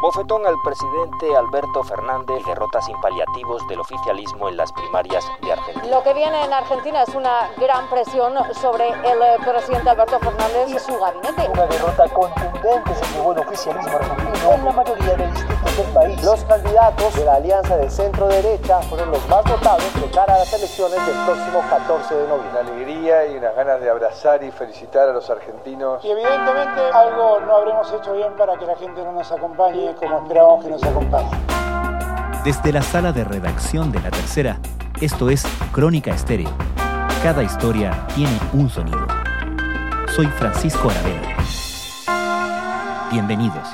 Bofetón al presidente Alberto Fernández, derrota sin paliativos del oficialismo en las primarias de Argentina. Lo que viene en Argentina es una gran presión sobre el eh, presidente Alberto Fernández y su gabinete. Una derrota contundente se llevó el oficialismo argentino en la mayoría de distritos del país. Los candidatos de la alianza de centro-derecha fueron los más votados de cara a las elecciones del próximo 14 de noviembre. Una alegría y unas ganas de abrazar y felicitar a los argentinos. Y evidentemente algo no habremos hecho bien para que la gente no nos acompañe como esperábamos que nos acompañe. Desde la sala de redacción de La Tercera, esto es Crónica Estéreo. Cada historia tiene un sonido. Soy Francisco Aravena. Bienvenidos.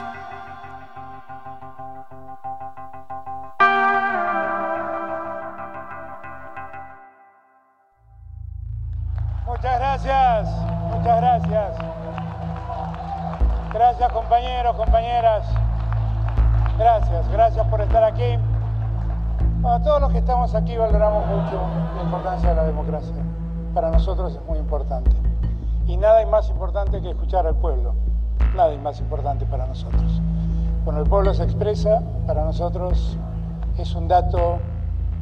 Muchas gracias, muchas gracias. Gracias compañeros, compañeras. Gracias, gracias por estar aquí. A todos los que estamos aquí valoramos mucho la importancia de la democracia. Para nosotros es muy importante. Y nada es más importante que escuchar al pueblo. Nada es más importante para nosotros. Cuando el pueblo se expresa, para nosotros es un dato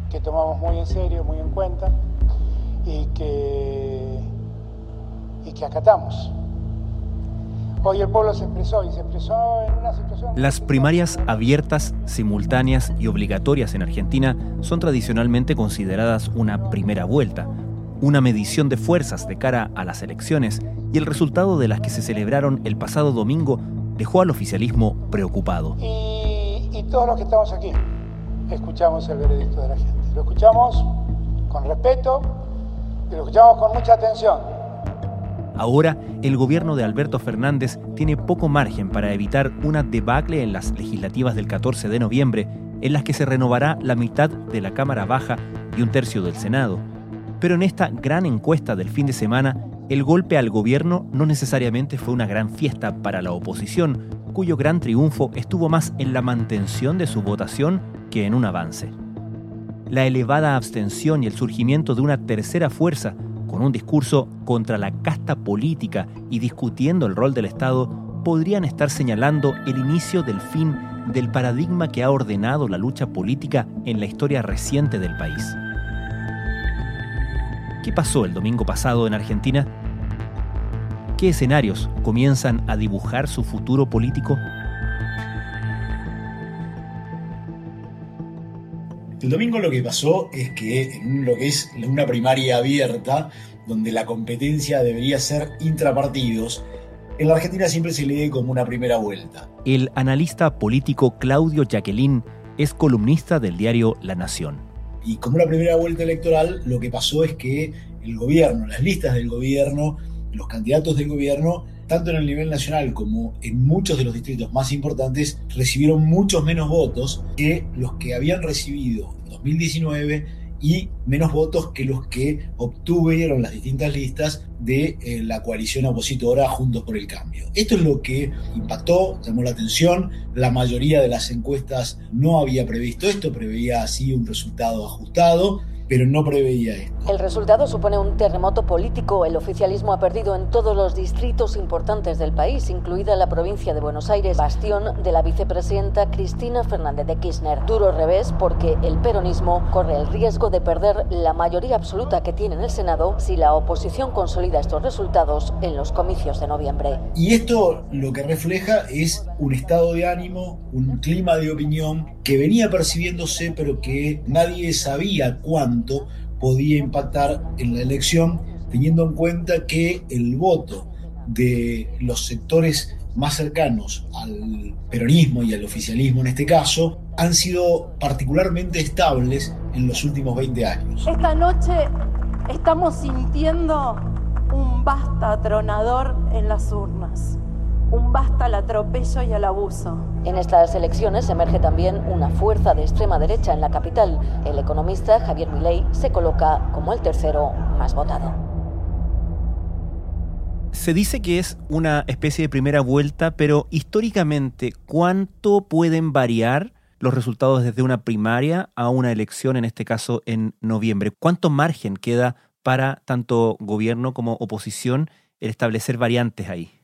que tomamos muy en serio, muy en cuenta y que, y que acatamos. Hoy el pueblo se expresó y se expresó en una situación... Las primarias abiertas, simultáneas y obligatorias en Argentina son tradicionalmente consideradas una primera vuelta, una medición de fuerzas de cara a las elecciones y el resultado de las que se celebraron el pasado domingo dejó al oficialismo preocupado. Y, y todos los que estamos aquí escuchamos el veredicto de la gente. Lo escuchamos con respeto y lo escuchamos con mucha atención. Ahora, el gobierno de Alberto Fernández tiene poco margen para evitar una debacle en las legislativas del 14 de noviembre, en las que se renovará la mitad de la Cámara Baja y un tercio del Senado. Pero en esta gran encuesta del fin de semana, el golpe al gobierno no necesariamente fue una gran fiesta para la oposición, cuyo gran triunfo estuvo más en la mantención de su votación que en un avance. La elevada abstención y el surgimiento de una tercera fuerza con un discurso contra la casta política y discutiendo el rol del Estado, podrían estar señalando el inicio del fin del paradigma que ha ordenado la lucha política en la historia reciente del país. ¿Qué pasó el domingo pasado en Argentina? ¿Qué escenarios comienzan a dibujar su futuro político? El domingo lo que pasó es que en lo que es una primaria abierta, donde la competencia debería ser intrapartidos, en la Argentina siempre se lee como una primera vuelta. El analista político Claudio Jacqueline es columnista del diario La Nación. Y como una primera vuelta electoral, lo que pasó es que el gobierno, las listas del gobierno, los candidatos del gobierno, tanto en el nivel nacional como en muchos de los distritos más importantes, recibieron muchos menos votos que los que habían recibido en 2019 y menos votos que los que obtuvieron las distintas listas de eh, la coalición opositora Juntos por el Cambio. Esto es lo que impactó, llamó la atención, la mayoría de las encuestas no había previsto esto, preveía así un resultado ajustado, pero no preveía esto. El resultado supone un terremoto político. El oficialismo ha perdido en todos los distritos importantes del país, incluida la provincia de Buenos Aires, bastión de la vicepresidenta Cristina Fernández de Kirchner. Duro revés porque el peronismo corre el riesgo de perder la mayoría absoluta que tiene en el Senado si la oposición consolida estos resultados en los comicios de noviembre. Y esto lo que refleja es un estado de ánimo, un clima de opinión que venía percibiéndose pero que nadie sabía podía impactar en la elección, teniendo en cuenta que el voto de los sectores más cercanos al peronismo y al oficialismo en este caso han sido particularmente estables en los últimos 20 años. Esta noche estamos sintiendo un basta atronador en las urnas un basta al atropello y al abuso. En estas elecciones emerge también una fuerza de extrema derecha en la capital. El economista Javier Milei se coloca como el tercero más votado. Se dice que es una especie de primera vuelta, pero históricamente, ¿cuánto pueden variar los resultados desde una primaria a una elección, en este caso en noviembre? ¿Cuánto margen queda para tanto gobierno como oposición el establecer variantes ahí?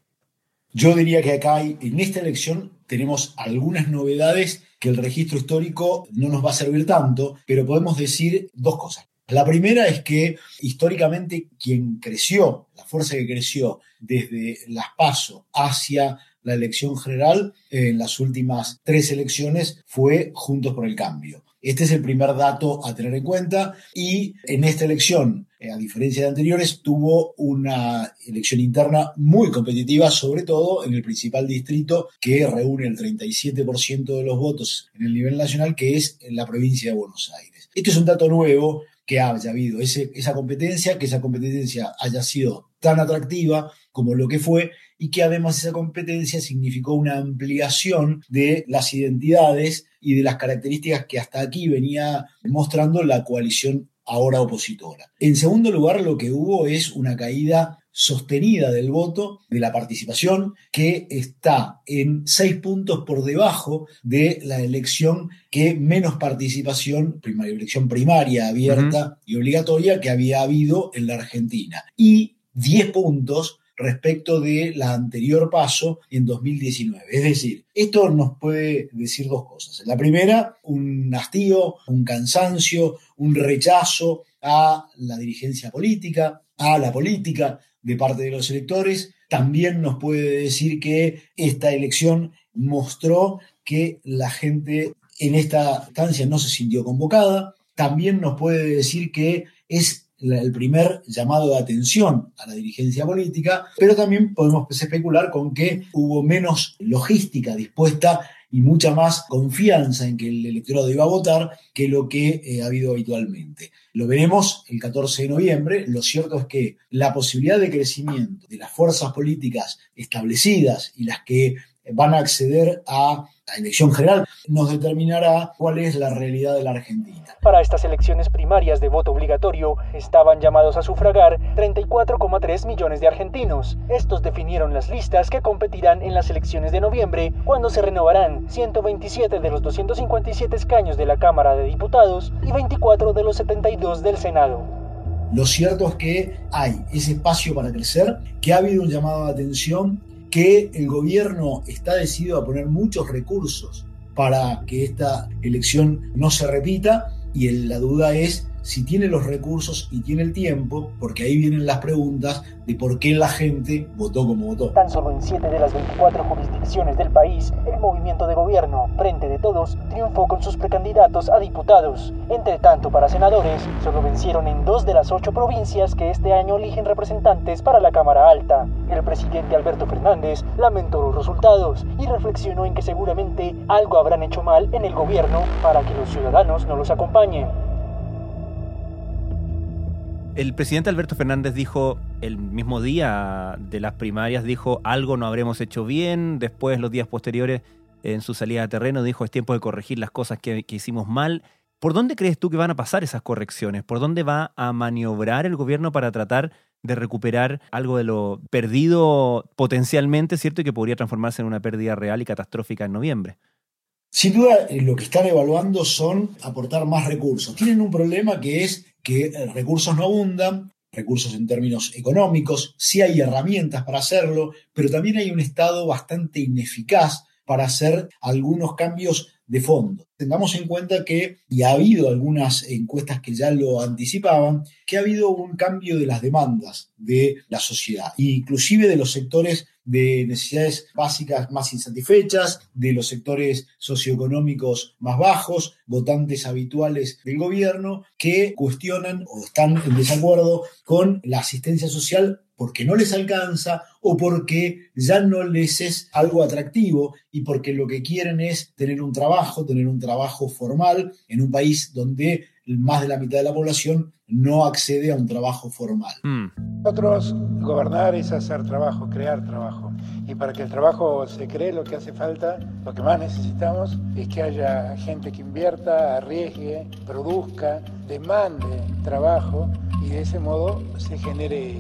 Yo diría que acá hay, en esta elección tenemos algunas novedades que el registro histórico no nos va a servir tanto, pero podemos decir dos cosas. La primera es que históricamente quien creció, la fuerza que creció desde las PASO hacia la elección general en las últimas tres elecciones fue Juntos por el Cambio. Este es el primer dato a tener en cuenta y en esta elección, eh, a diferencia de anteriores, tuvo una elección interna muy competitiva, sobre todo en el principal distrito que reúne el 37% de los votos en el nivel nacional, que es en la provincia de Buenos Aires. Este es un dato nuevo que haya habido esa competencia, que esa competencia haya sido tan atractiva como lo que fue y que además esa competencia significó una ampliación de las identidades y de las características que hasta aquí venía mostrando la coalición ahora opositora. En segundo lugar, lo que hubo es una caída sostenida del voto, de la participación, que está en seis puntos por debajo de la elección que menos participación, primaria, elección primaria abierta y obligatoria que había habido en la Argentina. Y diez puntos respecto de la anterior paso en 2019. Es decir, esto nos puede decir dos cosas. La primera, un hastío, un cansancio, un rechazo a la dirigencia política, a la política, de parte de los electores. También nos puede decir que esta elección mostró que la gente en esta instancia no se sintió convocada. También nos puede decir que es el primer llamado de atención a la dirigencia política, pero también podemos especular con que hubo menos logística dispuesta y mucha más confianza en que el electorado iba a votar que lo que eh, ha habido habitualmente. Lo veremos el 14 de noviembre. Lo cierto es que la posibilidad de crecimiento de las fuerzas políticas establecidas y las que van a acceder a la elección general nos determinará cuál es la realidad de la Argentina. Para estas elecciones primarias de voto obligatorio estaban llamados a sufragar 34,3 millones de argentinos. Estos definieron las listas que competirán en las elecciones de noviembre, cuando se renovarán 127 de los 257 escaños de la Cámara de Diputados y 24 de los 72 del Senado. Lo cierto es que hay ese espacio para crecer, que ha habido un llamado de atención que el gobierno está decidido a poner muchos recursos para que esta elección no se repita y la duda es si tiene los recursos y tiene el tiempo, porque ahí vienen las preguntas de por qué la gente votó como votó. Tan solo en 7 de las 24 jurisdicciones del país, el movimiento de gobierno, Frente de Todos, triunfó con sus precandidatos a diputados. Entre tanto, para senadores, solo vencieron en dos de las ocho provincias que este año eligen representantes para la Cámara Alta. El presidente Alberto Fernández lamentó los resultados y reflexionó en que seguramente algo habrán hecho mal en el gobierno para que los ciudadanos no los acompañen. El presidente Alberto Fernández dijo el mismo día de las primarias, dijo algo no habremos hecho bien, después los días posteriores en su salida a terreno dijo es tiempo de corregir las cosas que, hicimos mal. ¿Por dónde crees tú que van a pasar esas correcciones? ¿Por dónde va a maniobrar el gobierno para tratar de recuperar algo de lo perdido potencialmente, ¿cierto? Y que podría transformarse en una pérdida real y catastrófica en noviembre. Sin duda, eh, lo que están evaluando son aportar más recursos. Tienen un problema que es que eh, recursos no abundan, recursos en términos económicos, sí hay herramientas para hacerlo, pero también hay un Estado bastante ineficaz para hacer algunos cambios de fondo. Tengamos en cuenta que, y ha habido algunas encuestas que ya lo anticipaban, que ha habido un cambio de las demandas de la sociedad, inclusive de los sectores de necesidades básicas más insatisfechas, de los sectores socioeconómicos más bajos, votantes habituales del gobierno, que cuestionan o están en desacuerdo con la asistencia social porque no les alcanza o porque ya no les es algo atractivo y porque lo que quieren es tener un trabajo, tener un trabajo formal en un país donde más de la mitad de la población no accede a un trabajo formal. Mm. Nosotros gobernar es hacer trabajo, crear trabajo. Y para que el trabajo se cree, lo que hace falta, lo que más necesitamos, es que haya gente que invierta, arriesgue, produzca, demande trabajo y de ese modo se genere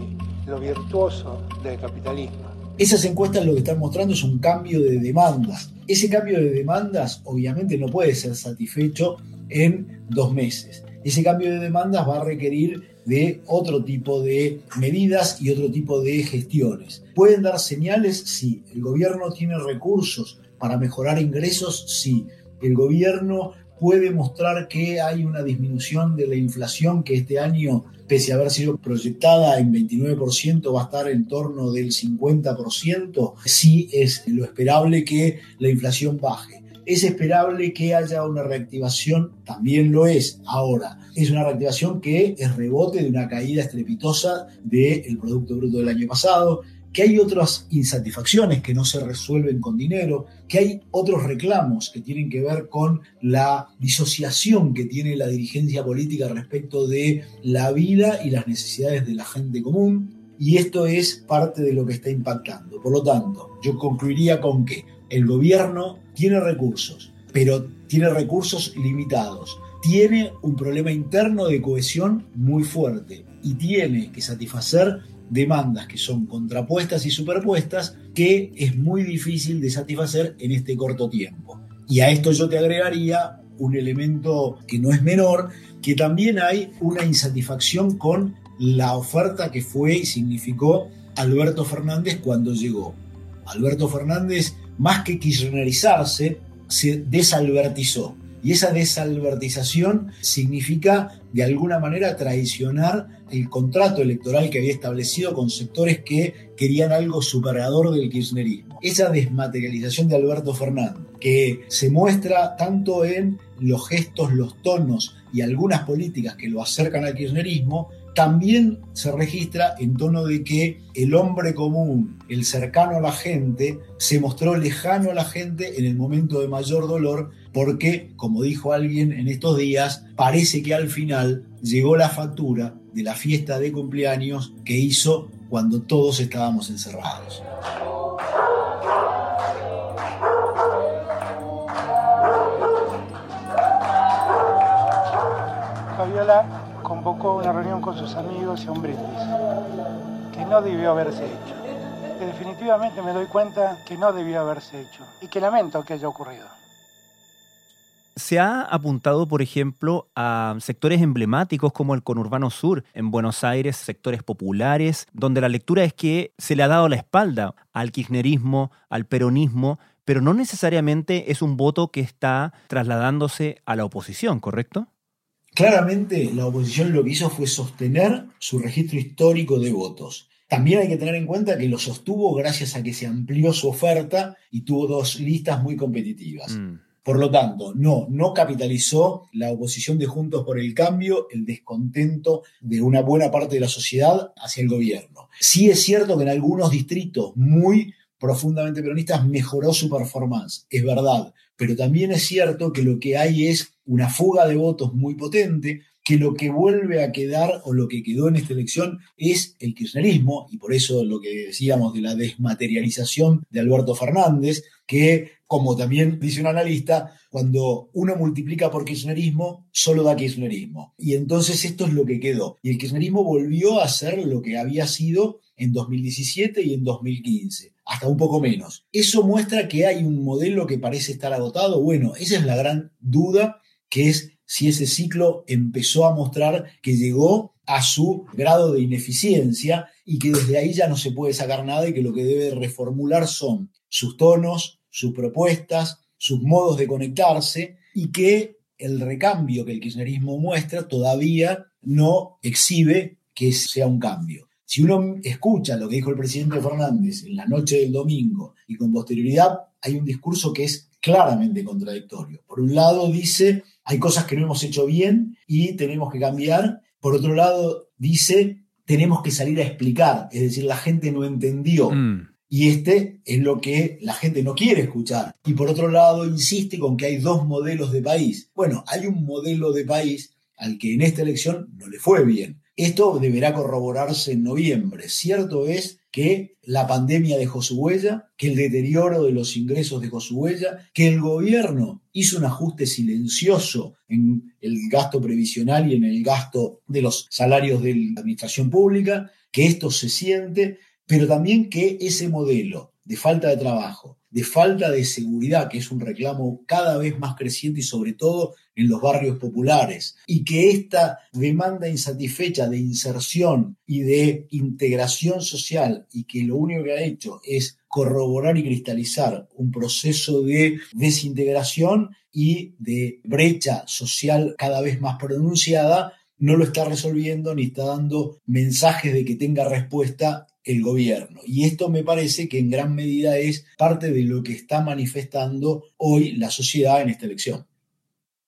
lo virtuoso del capitalismo. Esas encuestas lo que están mostrando es un cambio de demandas. Ese cambio de demandas obviamente no puede ser satisfecho en dos meses. Ese cambio de demandas va a requerir de otro tipo de medidas y otro tipo de gestiones. ¿Pueden dar señales? si El gobierno tiene recursos para mejorar ingresos, sí. El gobierno puede mostrar que hay una disminución de la inflación que este año, pese a haber sido proyectada en 29%, va a estar en torno del 50%. Sí es lo esperable que la inflación baje. Es esperable que haya una reactivación, también lo es. Ahora, es una reactivación que es rebote de una caída estrepitosa del Producto Bruto del año pasado, que hay otras insatisfacciones que no se resuelven con dinero, que hay otros reclamos que tienen que ver con la disociación que tiene la dirigencia política respecto de la vida y las necesidades de la gente común. Y esto es parte de lo que está impactando. Por lo tanto, yo concluiría con que el gobierno tiene recursos, pero tiene recursos limitados. Tiene un problema interno de cohesión muy fuerte y tiene que satisfacer demandas que son contrapuestas y superpuestas que es muy difícil de satisfacer en este corto tiempo. Y a esto yo te agregaría un elemento que no es menor, que también hay una insatisfacción con la oferta que fue y significó Alberto Fernández cuando llegó. Alberto Fernández, más que kirchnerizarse, se desalbertizó y esa desalbertización significa, de alguna manera, traicionar el contrato electoral que había establecido con sectores que querían algo superador del kirchnerismo. Esa desmaterialización de Alberto Fernández, que se muestra tanto en los gestos, los tonos y algunas políticas que lo acercan al kirchnerismo, también se registra en tono de que el hombre común, el cercano a la gente, se mostró lejano a la gente en el momento de mayor dolor porque, como dijo alguien en estos días, parece que al final llegó la factura de la fiesta de cumpleaños que hizo cuando todos estábamos encerrados. Fabiola convocó una reunión con sus amigos y un brindis, que no debió haberse hecho. Que definitivamente me doy cuenta que no debió haberse hecho y que lamento que haya ocurrido. Se ha apuntado, por ejemplo, a sectores emblemáticos como el conurbano sur en Buenos Aires, sectores populares, donde la lectura es que se le ha dado la espalda al kirchnerismo, al peronismo, pero no necesariamente es un voto que está trasladándose a la oposición, ¿correcto? Claramente la oposición lo que hizo fue sostener su registro histórico de votos. También hay que tener en cuenta que lo sostuvo gracias a que se amplió su oferta y tuvo dos listas muy competitivas. Mm. Por lo tanto, no, no capitalizó la oposición de Juntos por el Cambio, el descontento de una buena parte de la sociedad hacia el gobierno. Sí es cierto que en algunos distritos muy profundamente peronistas mejoró su performance, es verdad, pero también es cierto que lo que hay es una fuga de votos muy potente, que lo que vuelve a quedar o lo que quedó en esta elección es el kirchnerismo, y por eso lo que decíamos de la desmaterialización de Alberto Fernández, que, como también dice un analista, cuando uno multiplica por kirchnerismo, solo da kirchnerismo. Y entonces esto es lo que quedó. Y el kirchnerismo volvió a ser lo que había sido en 2017 y en 2015, hasta un poco menos. ¿Eso muestra que hay un modelo que parece estar agotado? Bueno, esa es la gran duda, que es si ese ciclo empezó a mostrar que llegó a su grado de ineficiencia y que desde ahí ya no se puede sacar nada y que lo que debe reformular son sus tonos, sus propuestas, sus modos de conectarse y que el recambio que el kirchnerismo muestra todavía no exhibe que sea un cambio. Si uno escucha lo que dijo el presidente Fernández en la noche del domingo y con posterioridad, hay un discurso que es claramente contradictorio. Por un lado dice hay cosas que no hemos hecho bien y tenemos que cambiar. Por otro lado, dice, tenemos que salir a explicar, es decir, la gente no entendió. Mm. Y este es lo que la gente no quiere escuchar. Y por otro lado, insiste con que hay dos modelos de país. Bueno, hay un modelo de país al que en esta elección no le fue bien. Esto deberá corroborarse en noviembre. Cierto es que la pandemia dejó su huella, que el deterioro de los ingresos dejó su huella, que el gobierno hizo un ajuste silencioso en el gasto previsional y en el gasto de los salarios de la administración pública, que esto se siente, pero también que ese modelo de falta de trabajo, de falta de seguridad, que es un reclamo cada vez más creciente y sobre todo en los barrios populares, y que esta demanda insatisfecha de inserción y de integración social, y que lo único que ha hecho es corroborar y cristalizar un proceso de desintegración y de brecha social cada vez más pronunciada, no lo está resolviendo ni está dando mensajes de que tenga respuesta el gobierno. Y esto me parece que en gran medida es parte de lo que está manifestando hoy la sociedad en esta elección.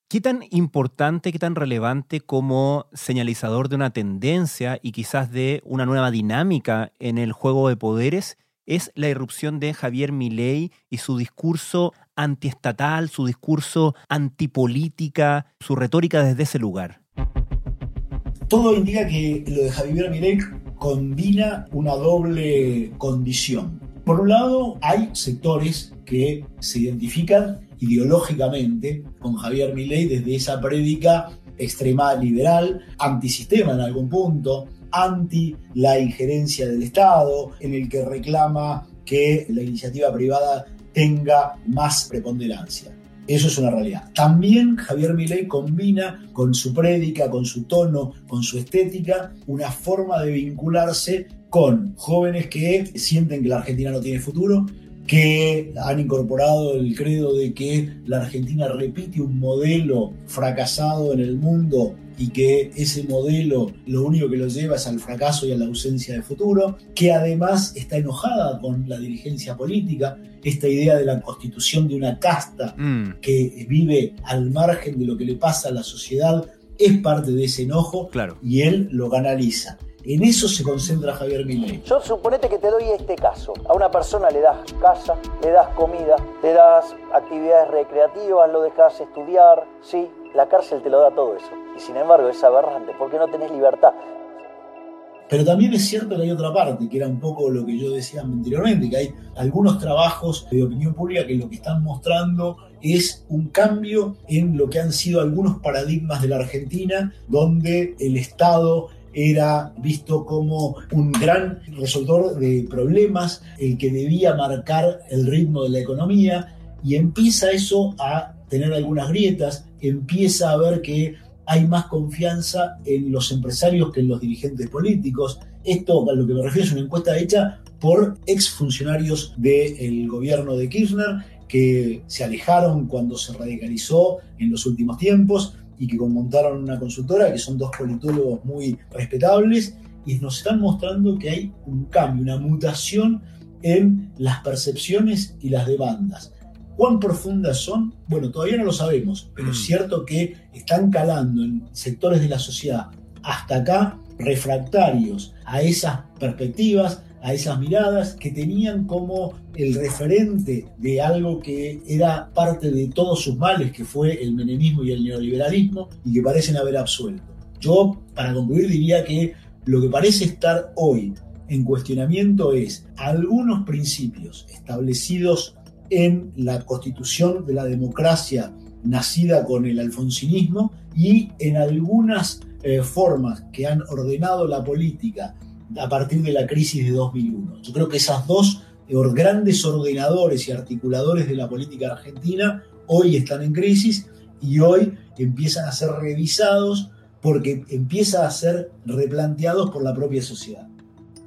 ¿Qué tan importante, qué tan relevante como señalizador de una tendencia y quizás de una nueva dinámica en el juego de poderes es la irrupción de Javier Milei y su discurso antiestatal, su discurso antipolítica, su retórica desde ese lugar? Todo indica que lo de Javier Milei combina una doble condición. Por un lado, hay sectores que se identifican ideológicamente con Javier Milei desde esa prédica extrema liberal, antisistema en algún punto, anti la injerencia del Estado, en el que reclama que la iniciativa privada tenga más preponderancia. Eso es una realidad. También Javier Milei combina con su prédica, con su tono, con su estética, una forma de vincularse con jóvenes que sienten que la Argentina no tiene futuro, que han incorporado el credo de que la Argentina repite un modelo fracasado en el mundo y que ese modelo lo único que lo lleva es al fracaso y a la ausencia de futuro, que además está enojada con la dirigencia política, esta idea de la constitución de una casta mm. que vive al margen de lo que le pasa a la sociedad es parte de ese enojo claro. y él lo canaliza. En eso se concentra Javier Milei. Yo suponete que te doy este caso. A una persona le das casa, le das comida, le das actividades recreativas, lo dejas estudiar, sí, la cárcel te lo da todo eso. Y sin embargo es aberrante porque no tenés libertad. Pero también es cierto que hay otra parte, que era un poco lo que yo decía anteriormente, que hay algunos trabajos de opinión pública que lo que están mostrando es un cambio en lo que han sido algunos paradigmas de la Argentina, donde el Estado era visto como un gran resoltor de problemas, el que debía marcar el ritmo de la economía, y empieza eso a tener algunas grietas, empieza a ver que hay más confianza en los empresarios que en los dirigentes políticos. Esto, a lo que me refiero, es una encuesta hecha por exfuncionarios del gobierno de Kirchner que se alejaron cuando se radicalizó en los últimos tiempos y que montaron una consultora, que son dos politólogos muy respetables, y nos están mostrando que hay un cambio, una mutación en las percepciones y las demandas. ¿Cuán profundas son? Bueno, todavía no lo sabemos, pero es mm. cierto que están calando en sectores de la sociedad hasta acá refractarios a esas perspectivas, a esas miradas que tenían como el referente de algo que era parte de todos sus males, que fue el menemismo y el neoliberalismo, y que parecen haber absuelto. Yo, para concluir, diría que lo que parece estar hoy en cuestionamiento es algunos principios establecidos en la constitución de la democracia nacida con el alfonsinismo y en algunas eh, formas que han ordenado la política a partir de la crisis de 2001. Yo creo que esas dos grandes ordenadores y articuladores de la política argentina hoy están en crisis y hoy empiezan a ser revisados porque empiezan a ser replanteados por la propia sociedad.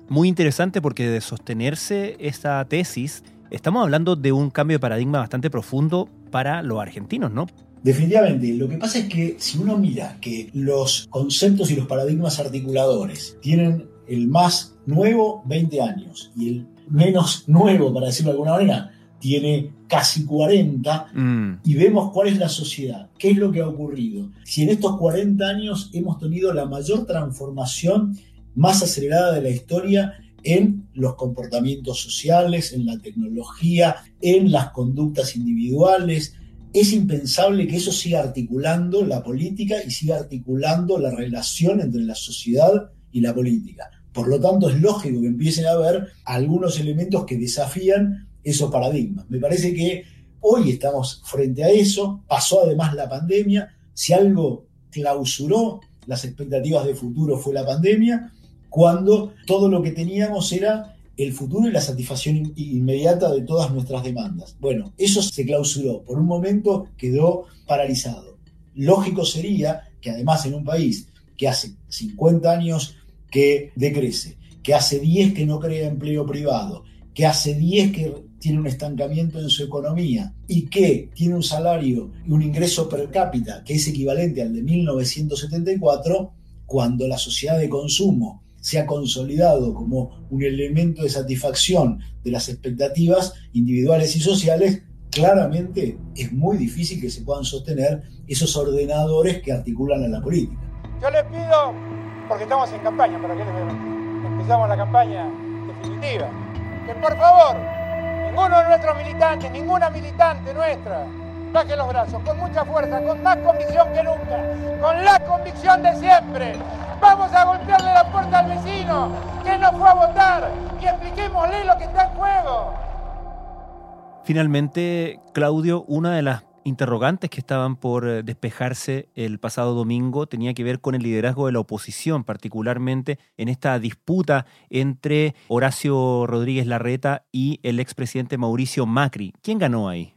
Muy interesante porque de sostenerse esta tesis, estamos hablando de un cambio de paradigma bastante profundo para los argentinos, ¿no? Definitivamente, lo que pasa es que si uno mira que los conceptos y los paradigmas articuladores tienen el más nuevo 20 años y el menos nuevo, para decirlo de alguna manera, tiene casi 40 mm. y vemos cuál es la sociedad, qué es lo que ha ocurrido. Si en estos 40 años hemos tenido la mayor transformación más acelerada de la historia en los comportamientos sociales, en la tecnología, en las conductas individuales, es impensable que eso siga articulando la política y siga articulando la relación entre la sociedad y la política. Por lo tanto, es lógico que empiecen a haber algunos elementos que desafían esos paradigmas. Me parece que hoy estamos frente a eso, pasó además la pandemia, si algo clausuró las expectativas de futuro fue la pandemia, cuando todo lo que teníamos era el futuro y la satisfacción inmediata de todas nuestras demandas. Bueno, eso se clausuró, por un momento quedó paralizado. Lógico sería que además en un país que hace 50 años que decrece, que hace 10 que no crea empleo privado, que hace 10 que tiene un estancamiento en su economía y que tiene un salario y un ingreso per cápita que es equivalente al de 1974, cuando la sociedad de consumo se ha consolidado como un elemento de satisfacción de las expectativas individuales y sociales, claramente es muy difícil que se puedan sostener esos ordenadores que articulan a la política. Yo les pido, porque estamos en campaña, para que empezamos la campaña definitiva, que por favor Ninguno de nuestros militantes, ninguna militante nuestra, baje los brazos, con mucha fuerza, con más convicción que nunca, con la convicción de siempre. Vamos a golpearle la puerta al vecino que no fue a votar y expliquémosle lo que está en juego. Finalmente, Claudio, una de las interrogantes que estaban por eh, despejarse el pasado domingo tenía que ver con el liderazgo de la oposición, particularmente en esta disputa entre Horacio Rodríguez Larreta y el expresidente Mauricio Macri. ¿Quién ganó ahí?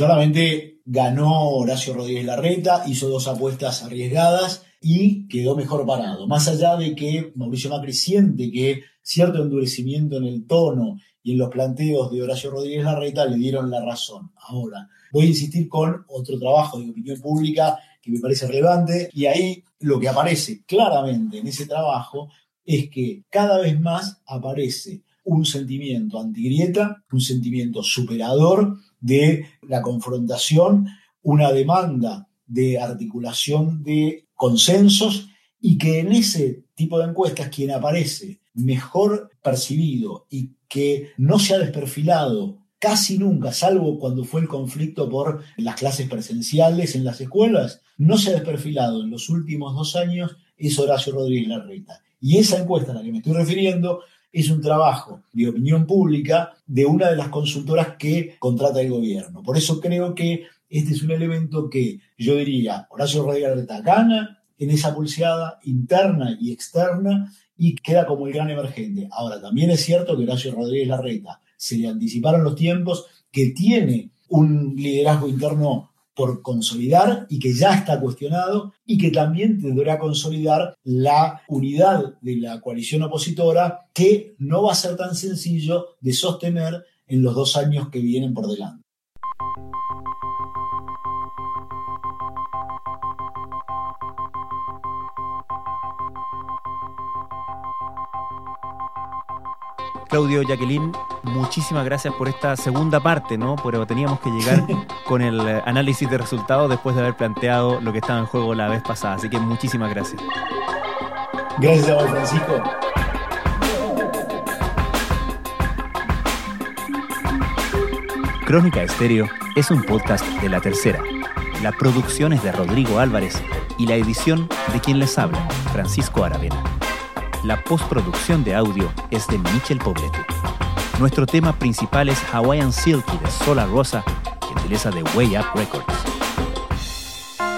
Claramente ganó Horacio Rodríguez Larreta, hizo dos apuestas arriesgadas y quedó mejor parado. Más allá de que Mauricio Macri siente que cierto endurecimiento en el tono y en los planteos de Horacio Rodríguez Larreta le dieron la razón. Ahora, voy a insistir con otro trabajo de opinión pública que me parece relevante y ahí lo que aparece claramente en ese trabajo es que cada vez más aparece un sentimiento antigrieta, un sentimiento superador de la confrontación, una demanda de articulación de consensos y que en ese tipo de encuestas quien aparece mejor percibido y que no se ha desperfilado casi nunca, salvo cuando fue el conflicto por las clases presenciales en las escuelas, no se ha desperfilado en los últimos dos años es Horacio Rodríguez Larreta. Y esa encuesta a la que me estoy refiriendo es un trabajo de opinión pública de una de las consultoras que contrata el gobierno. Por eso creo que este es un elemento que yo diría, Horacio Rodríguez Larreta gana en esa pulseada interna y externa y queda como el gran emergente. Ahora, también es cierto que Horacio Rodríguez Larreta se le anticiparon los tiempos, que tiene un liderazgo interno por consolidar y que ya está cuestionado y que también tendrá consolidar la unidad de la coalición opositora que no va a ser tan sencillo de sostener en los dos años que vienen por delante. Claudio, Jacqueline, muchísimas gracias por esta segunda parte, ¿no? Pero teníamos que llegar con el eh, análisis de resultados después de haber planteado lo que estaba en juego la vez pasada. Así que muchísimas gracias. Gracias a vos, Francisco. Crónica Estéreo es un podcast de La Tercera. La producción es de Rodrigo Álvarez y la edición de quien les habla, Francisco Aravena. La postproducción de audio es de Michel Poblete. Nuestro tema principal es Hawaiian Silky de Sola Rosa, gentileza de Way Up Records.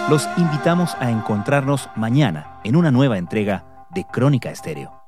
Los invitamos a encontrarnos mañana en una nueva entrega de Crónica Estéreo.